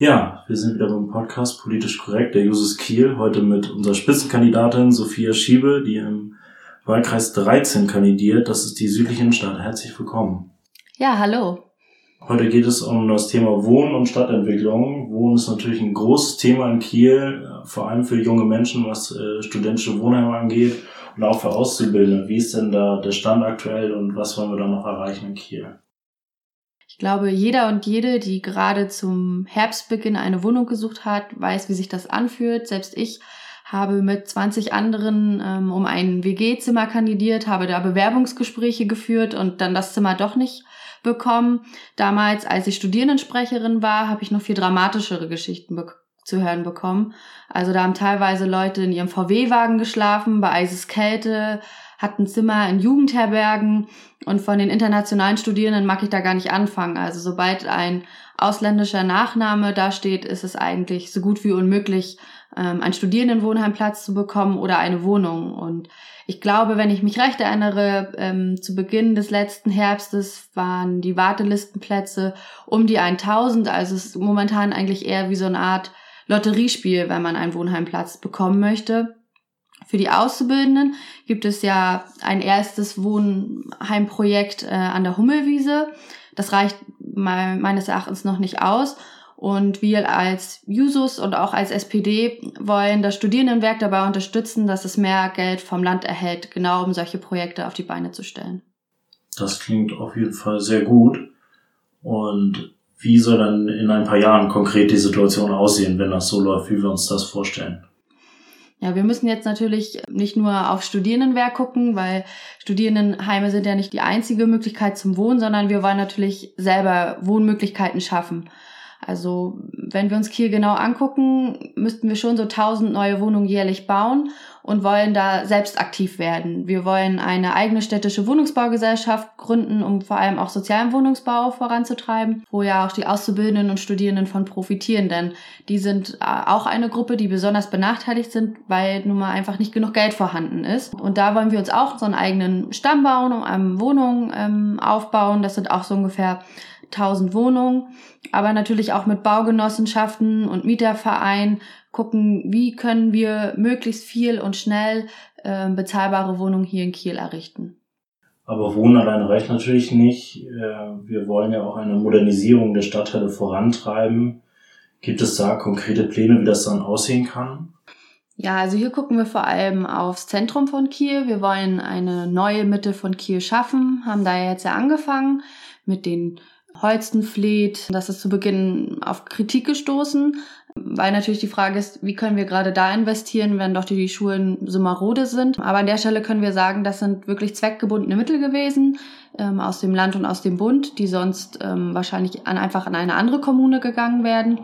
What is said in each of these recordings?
Ja, wir sind wieder beim Podcast Politisch Korrekt, der Jusus Kiel, heute mit unserer Spitzenkandidatin Sophia Schiebe, die im Wahlkreis 13 kandidiert. Das ist die südliche Innenstadt. Herzlich willkommen. Ja, hallo. Heute geht es um das Thema Wohnen und Stadtentwicklung. Wohnen ist natürlich ein großes Thema in Kiel, vor allem für junge Menschen, was äh, studentische Wohnheime angeht und auch für Auszubildende. Wie ist denn da der Stand aktuell und was wollen wir da noch erreichen in Kiel? Ich glaube, jeder und jede, die gerade zum Herbstbeginn eine Wohnung gesucht hat, weiß, wie sich das anfühlt. Selbst ich habe mit 20 anderen ähm, um ein WG-Zimmer kandidiert, habe da Bewerbungsgespräche geführt und dann das Zimmer doch nicht bekommen. Damals, als ich Studierendensprecherin war, habe ich noch viel dramatischere Geschichten zu hören bekommen. Also da haben teilweise Leute in ihrem VW-Wagen geschlafen, bei Eiseskälte, hatten Zimmer in Jugendherbergen und von den internationalen Studierenden mag ich da gar nicht anfangen. Also sobald ein ausländischer Nachname dasteht, ist es eigentlich so gut wie unmöglich, ähm, einen Studierendenwohnheimplatz zu bekommen oder eine Wohnung. Und ich glaube, wenn ich mich recht erinnere, ähm, zu Beginn des letzten Herbstes waren die Wartelistenplätze um die 1000. Also es ist momentan eigentlich eher wie so eine Art Lotteriespiel, wenn man einen Wohnheimplatz bekommen möchte. Für die Auszubildenden gibt es ja ein erstes Wohnheimprojekt äh, an der Hummelwiese. Das reicht meines Erachtens noch nicht aus. Und wir als Jusos und auch als SPD wollen das Studierendenwerk dabei unterstützen, dass es mehr Geld vom Land erhält, genau um solche Projekte auf die Beine zu stellen. Das klingt auf jeden Fall sehr gut. Und wie soll dann in ein paar Jahren konkret die Situation aussehen, wenn das so läuft, wie wir uns das vorstellen? Ja, wir müssen jetzt natürlich nicht nur auf Studierendenwerk gucken, weil Studierendenheime sind ja nicht die einzige Möglichkeit zum Wohnen, sondern wir wollen natürlich selber Wohnmöglichkeiten schaffen. Also wenn wir uns Kiel genau angucken, müssten wir schon so 1000 neue Wohnungen jährlich bauen und wollen da selbst aktiv werden. Wir wollen eine eigene städtische Wohnungsbaugesellschaft gründen, um vor allem auch sozialen Wohnungsbau voranzutreiben, wo ja auch die Auszubildenden und Studierenden von profitieren, denn die sind äh, auch eine Gruppe, die besonders benachteiligt sind, weil nun mal einfach nicht genug Geld vorhanden ist. Und da wollen wir uns auch so einen eigenen Stamm bauen, um eine Wohnung ähm, aufbauen. Das sind auch so ungefähr 1000 Wohnungen, aber natürlich auch mit Baugenossenschaften und Mietervereinen gucken, wie können wir möglichst viel und schnell äh, bezahlbare Wohnungen hier in Kiel errichten. Aber Wohnen alleine reicht natürlich nicht. Äh, wir wollen ja auch eine Modernisierung der Stadtteile vorantreiben. Gibt es da konkrete Pläne, wie das dann aussehen kann? Ja, also hier gucken wir vor allem aufs Zentrum von Kiel. Wir wollen eine neue Mitte von Kiel schaffen, haben da jetzt ja angefangen mit den Holstenfleet. Das ist zu Beginn auf Kritik gestoßen, weil natürlich die Frage ist, wie können wir gerade da investieren, wenn doch die Schulen so marode sind. Aber an der Stelle können wir sagen, das sind wirklich zweckgebundene Mittel gewesen ähm, aus dem Land und aus dem Bund, die sonst ähm, wahrscheinlich an, einfach an eine andere Kommune gegangen werden.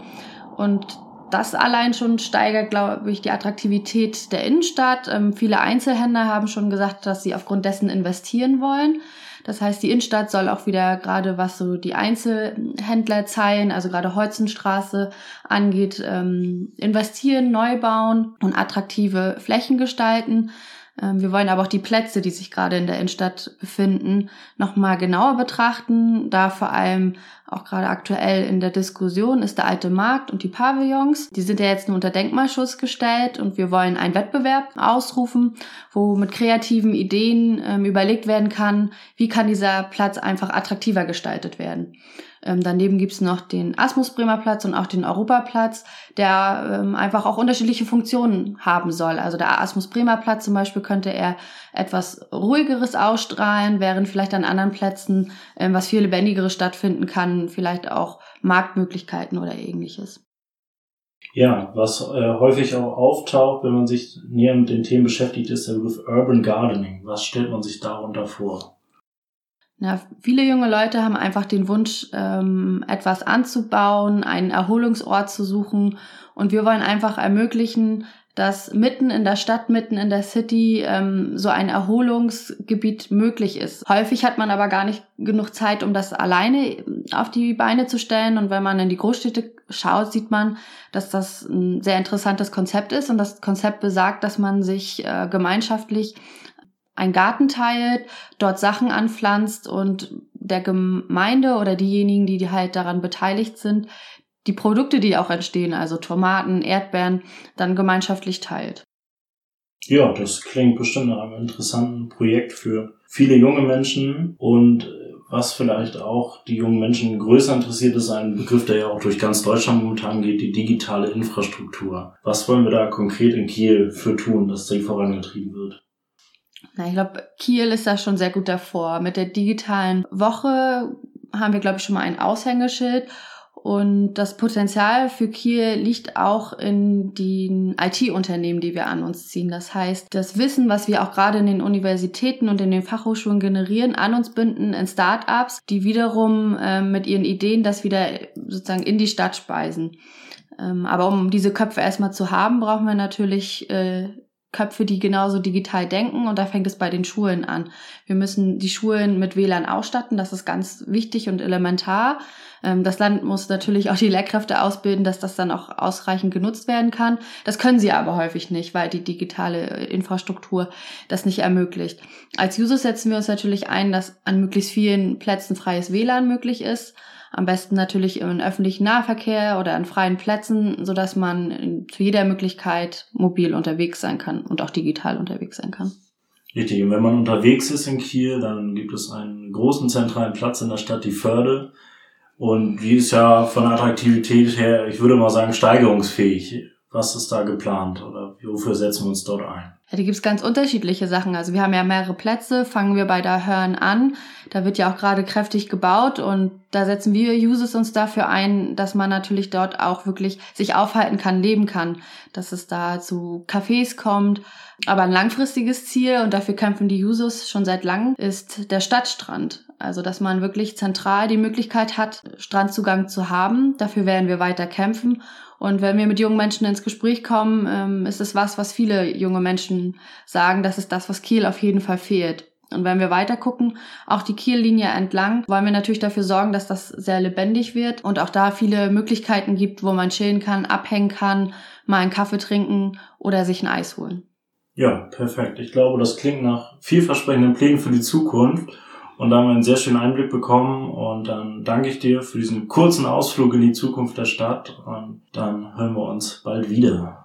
Und das allein schon steigert, glaube ich, die Attraktivität der Innenstadt. Ähm, viele Einzelhändler haben schon gesagt, dass sie aufgrund dessen investieren wollen. Das heißt, die Innenstadt soll auch wieder gerade was so die Einzelhändlerzeilen, also gerade Holzenstraße angeht, ähm, investieren, neu bauen und attraktive Flächen gestalten. Ähm, wir wollen aber auch die Plätze, die sich gerade in der Innenstadt befinden, nochmal genauer betrachten, da vor allem auch gerade aktuell in der Diskussion ist der alte Markt und die Pavillons. Die sind ja jetzt nur unter Denkmalschutz gestellt und wir wollen einen Wettbewerb ausrufen, wo mit kreativen Ideen ähm, überlegt werden kann, wie kann dieser Platz einfach attraktiver gestaltet werden. Ähm, daneben gibt's noch den Asmus Bremer Platz und auch den Europaplatz, der ähm, einfach auch unterschiedliche Funktionen haben soll. Also der Asmus Bremer Platz zum Beispiel könnte er etwas ruhigeres ausstrahlen, während vielleicht an anderen Plätzen ähm, was viel lebendigeres stattfinden kann, vielleicht auch Marktmöglichkeiten oder ähnliches. Ja, was äh, häufig auch auftaucht, wenn man sich näher mit den Themen beschäftigt, ist der Begriff Urban Gardening. Was stellt man sich darunter vor? Ja, viele junge Leute haben einfach den Wunsch, ähm, etwas anzubauen, einen Erholungsort zu suchen. Und wir wollen einfach ermöglichen, dass mitten in der Stadt, mitten in der City ähm, so ein Erholungsgebiet möglich ist. Häufig hat man aber gar nicht genug Zeit, um das alleine auf die Beine zu stellen. Und wenn man in die Großstädte schaut, sieht man, dass das ein sehr interessantes Konzept ist. Und das Konzept besagt, dass man sich äh, gemeinschaftlich einen Garten teilt, dort Sachen anpflanzt und der Gemeinde oder diejenigen, die halt daran beteiligt sind, die Produkte, die auch entstehen, also Tomaten, Erdbeeren, dann gemeinschaftlich teilt. Ja, das klingt bestimmt nach einem interessanten Projekt für viele junge Menschen und was vielleicht auch die jungen Menschen größer interessiert, ist ein Begriff, der ja auch durch ganz Deutschland momentan geht, die digitale Infrastruktur. Was wollen wir da konkret in Kiel für tun, dass die vorangetrieben wird? Na, ich glaube, Kiel ist da schon sehr gut davor. Mit der digitalen Woche haben wir, glaube ich, schon mal ein Aushängeschild und das Potenzial für Kiel liegt auch in den IT-Unternehmen, die wir an uns ziehen. Das heißt, das Wissen, was wir auch gerade in den Universitäten und in den Fachhochschulen generieren, an uns binden in Start-ups, die wiederum äh, mit ihren Ideen das wieder sozusagen in die Stadt speisen. Ähm, aber um diese Köpfe erstmal zu haben, brauchen wir natürlich äh, Köpfe, die genauso digital denken und da fängt es bei den Schulen an. Wir müssen die Schulen mit WLAN ausstatten, das ist ganz wichtig und elementar. Ähm, das Land muss natürlich auch die Lehrkräfte ausbilden, dass das dann auch ausreichend genutzt werden kann. Das können sie aber häufig nicht, weil die digitale Infrastruktur das nicht ermöglicht. Als Users setzen wir uns natürlich ein, dass an möglichst vielen Plätzen freies WLAN möglich ist. Am besten natürlich im öffentlichen Nahverkehr oder an freien Plätzen, so dass man zu jeder Möglichkeit mobil unterwegs sein kann und auch digital unterwegs sein kann. Richtig. Und wenn man unterwegs ist in Kiel, dann gibt es einen großen zentralen Platz in der Stadt, die Förde. Und die ist ja von Attraktivität her, ich würde mal sagen, steigerungsfähig. Was ist da geplant oder wofür setzen wir uns dort ein? Ja, da gibt's ganz unterschiedliche Sachen. Also wir haben ja mehrere Plätze, fangen wir bei der Hörn an. Da wird ja auch gerade kräftig gebaut und da setzen wir Users uns dafür ein, dass man natürlich dort auch wirklich sich aufhalten kann, leben kann, dass es da zu Cafés kommt. Aber ein langfristiges Ziel, und dafür kämpfen die Users schon seit langem, ist der Stadtstrand. Also, dass man wirklich zentral die Möglichkeit hat, Strandzugang zu haben. Dafür werden wir weiter kämpfen. Und wenn wir mit jungen Menschen ins Gespräch kommen, ähm, ist es was, was viele junge Menschen sagen, das ist das, was Kiel auf jeden Fall fehlt. Und wenn wir weiter gucken, auch die Kiellinie entlang, wollen wir natürlich dafür sorgen, dass das sehr lebendig wird und auch da viele Möglichkeiten gibt, wo man chillen kann, abhängen kann, mal einen Kaffee trinken oder sich ein Eis holen. Ja, perfekt. Ich glaube, das klingt nach vielversprechenden Plänen für die Zukunft. Und da haben wir einen sehr schönen Einblick bekommen. Und dann danke ich dir für diesen kurzen Ausflug in die Zukunft der Stadt. Und dann hören wir uns bald wieder.